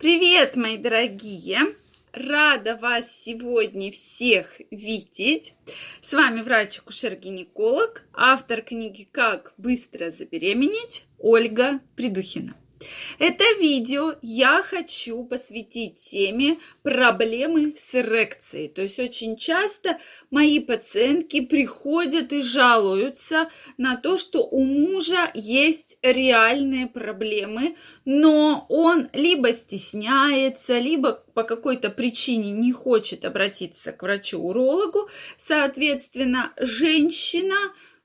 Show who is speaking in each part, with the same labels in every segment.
Speaker 1: Привет, мои дорогие! Рада вас сегодня всех видеть. С вами врач-акушер-гинеколог, автор книги «Как быстро забеременеть» Ольга Придухина. Это видео я хочу посвятить теме проблемы с эрекцией. То есть очень часто мои пациентки приходят и жалуются на то, что у мужа есть реальные проблемы, но он либо стесняется, либо по какой-то причине не хочет обратиться к врачу-урологу. Соответственно, женщина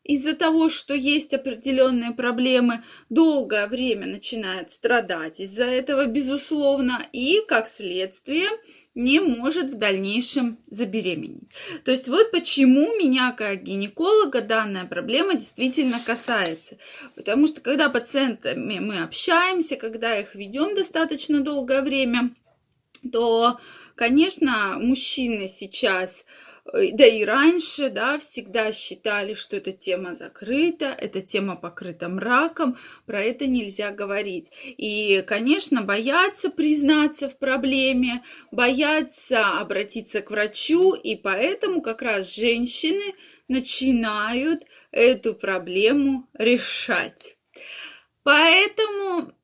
Speaker 1: из-за того, что есть определенные проблемы, долгое время начинает страдать из-за этого, безусловно, и, как следствие, не может в дальнейшем забеременеть. То есть вот почему меня как гинеколога данная проблема действительно касается. Потому что когда пациентами мы общаемся, когда их ведем достаточно долгое время, то, конечно, мужчины сейчас да и раньше, да, всегда считали, что эта тема закрыта, эта тема покрыта мраком, про это нельзя говорить. И, конечно, боятся признаться в проблеме, боятся обратиться к врачу, и поэтому как раз женщины начинают эту проблему решать. Поэтому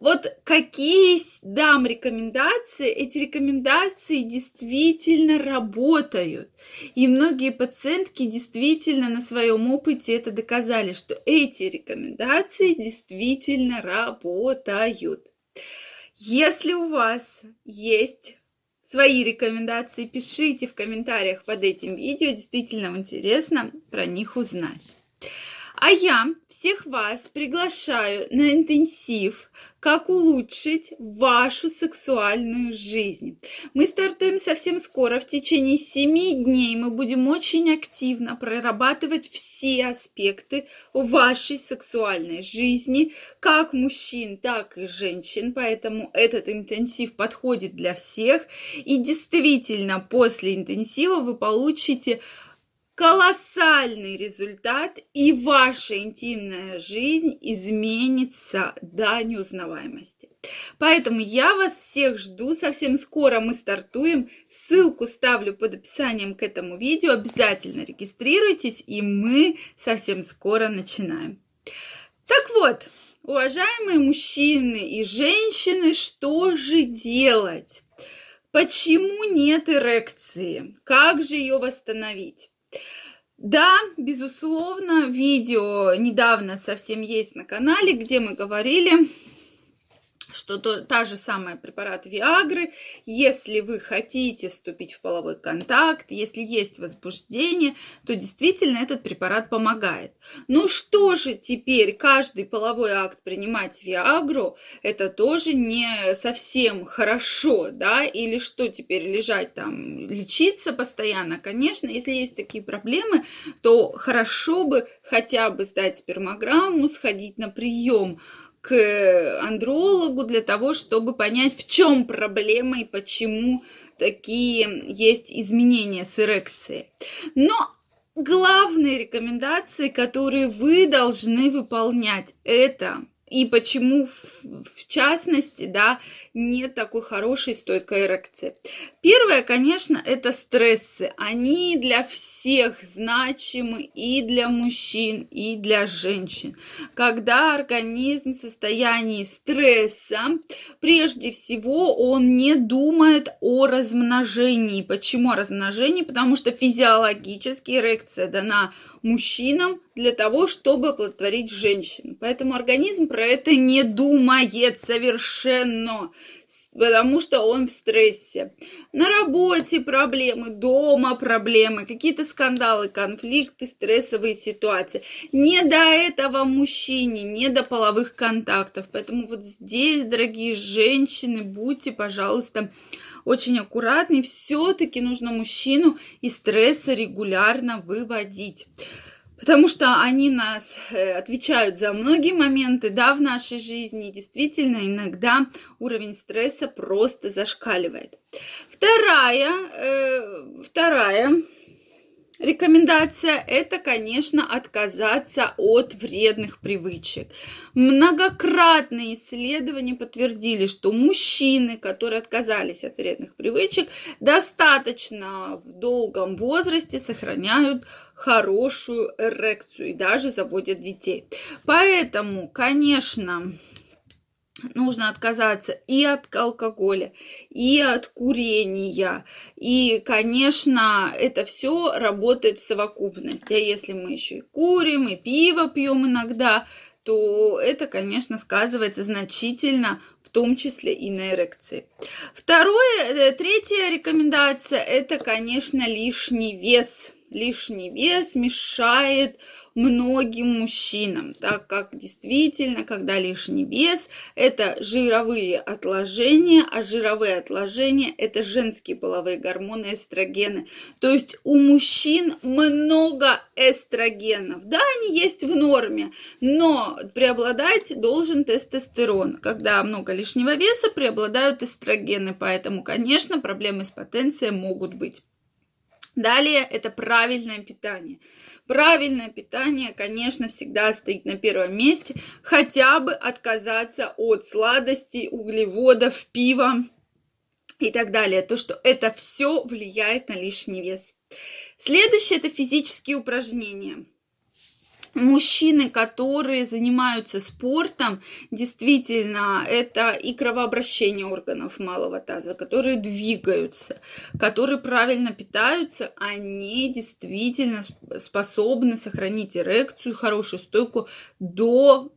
Speaker 1: вот какие дам рекомендации, эти рекомендации действительно работают. И многие пациентки действительно на своем опыте это доказали, что эти рекомендации действительно работают. Если у вас есть свои рекомендации, пишите в комментариях под этим видео, действительно интересно про них узнать. А я всех вас приглашаю на интенсив «Как улучшить вашу сексуальную жизнь». Мы стартуем совсем скоро, в течение 7 дней мы будем очень активно прорабатывать все аспекты вашей сексуальной жизни, как мужчин, так и женщин, поэтому этот интенсив подходит для всех. И действительно, после интенсива вы получите колоссальный результат, и ваша интимная жизнь изменится до неузнаваемости. Поэтому я вас всех жду. Совсем скоро мы стартуем. Ссылку ставлю под описанием к этому видео. Обязательно регистрируйтесь, и мы совсем скоро начинаем. Так вот, уважаемые мужчины и женщины, что же делать? Почему нет эрекции? Как же ее восстановить? Да, безусловно, видео недавно совсем есть на канале, где мы говорили что то, та же самая препарат Виагры, если вы хотите вступить в половой контакт, если есть возбуждение, то действительно этот препарат помогает. Ну что же теперь каждый половой акт принимать Виагру, это тоже не совсем хорошо, да, или что теперь лежать там, лечиться постоянно, конечно, если есть такие проблемы, то хорошо бы хотя бы сдать спермограмму, сходить на прием к андрологу для того, чтобы понять, в чем проблема и почему такие есть изменения с эрекцией. Но главные рекомендации, которые вы должны выполнять, это и почему, в частности, да, нет такой хорошей стойкой эрекции. Первое, конечно, это стрессы. Они для всех значимы и для мужчин, и для женщин. Когда организм в состоянии стресса, прежде всего он не думает о размножении. Почему о размножении? Потому что физиологически эрекция дана мужчинам для того, чтобы оплодотворить женщину. Поэтому организм про это не думает совершенно потому что он в стрессе. На работе проблемы, дома проблемы, какие-то скандалы, конфликты, стрессовые ситуации. Не до этого мужчине, не до половых контактов. Поэтому вот здесь, дорогие женщины, будьте, пожалуйста, очень аккуратны. Все-таки нужно мужчину из стресса регулярно выводить потому что они нас э, отвечают за многие моменты, да, в нашей жизни. действительно, иногда уровень стресса просто зашкаливает. Вторая, э, вторая рекомендация – это, конечно, отказаться от вредных привычек. Многократные исследования подтвердили, что мужчины, которые отказались от вредных привычек, достаточно в долгом возрасте сохраняют хорошую эрекцию и даже заводят детей. Поэтому, конечно, нужно отказаться и от алкоголя, и от курения. И, конечно, это все работает в совокупности. А если мы еще и курим, и пиво пьем иногда, то это, конечно, сказывается значительно, в том числе и на эрекции. Второе, э, третья рекомендация – это, конечно, лишний вес. Лишний вес мешает многим мужчинам, так как действительно, когда лишний вес, это жировые отложения, а жировые отложения – это женские половые гормоны, эстрогены. То есть у мужчин много эстрогенов. Да, они есть в норме, но преобладать должен тестостерон. Когда много лишнего веса, преобладают эстрогены, поэтому, конечно, проблемы с потенцией могут быть. Далее это правильное питание. Правильное питание, конечно, всегда стоит на первом месте. Хотя бы отказаться от сладостей, углеводов, пива и так далее. То, что это все влияет на лишний вес. Следующее это физические упражнения мужчины, которые занимаются спортом, действительно, это и кровообращение органов малого таза, которые двигаются, которые правильно питаются, они действительно способны сохранить эрекцию, хорошую стойку до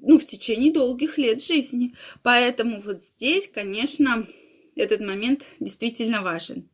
Speaker 1: ну, в течение долгих лет жизни. Поэтому вот здесь, конечно, этот момент действительно важен.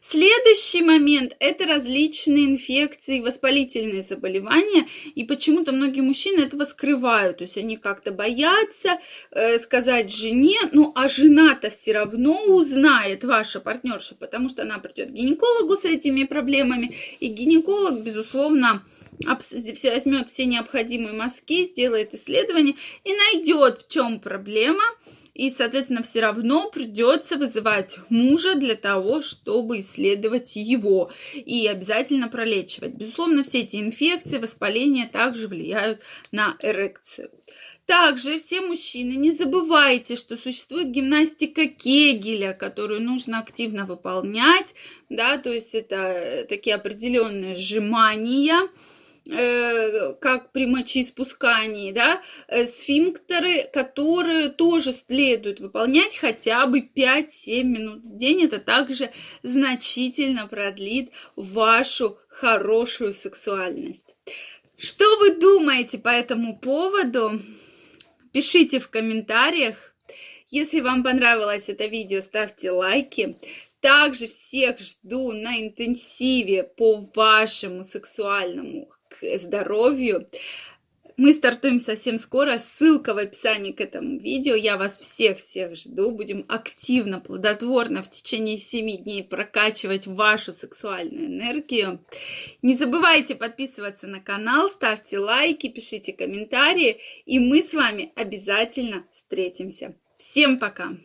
Speaker 1: Следующий момент – это различные инфекции, воспалительные заболевания. И почему-то многие мужчины этого скрывают. То есть они как-то боятся э, сказать жене, ну а жена-то все равно узнает, ваша партнерша, потому что она придет к гинекологу с этими проблемами. И гинеколог, безусловно, возьмет все необходимые мазки, сделает исследование и найдет, в чем проблема – и, соответственно, все равно придется вызывать мужа для того, чтобы исследовать его и обязательно пролечивать. Безусловно, все эти инфекции, воспаления также влияют на эрекцию. Также все мужчины, не забывайте, что существует гимнастика Кегеля, которую нужно активно выполнять, да, то есть это такие определенные сжимания, Э, как при мочеиспускании, да, э, сфинктеры, которые тоже следует выполнять хотя бы 5-7 минут в день. Это также значительно продлит вашу хорошую сексуальность. Что вы думаете по этому поводу? Пишите в комментариях. Если вам понравилось это видео, ставьте лайки. Также всех жду на интенсиве по вашему сексуальному здоровью. Мы стартуем совсем скоро. Ссылка в описании к этому видео. Я вас всех-всех жду. Будем активно, плодотворно в течение 7 дней прокачивать вашу сексуальную энергию. Не забывайте подписываться на канал, ставьте лайки, пишите комментарии. И мы с вами обязательно встретимся. Всем пока!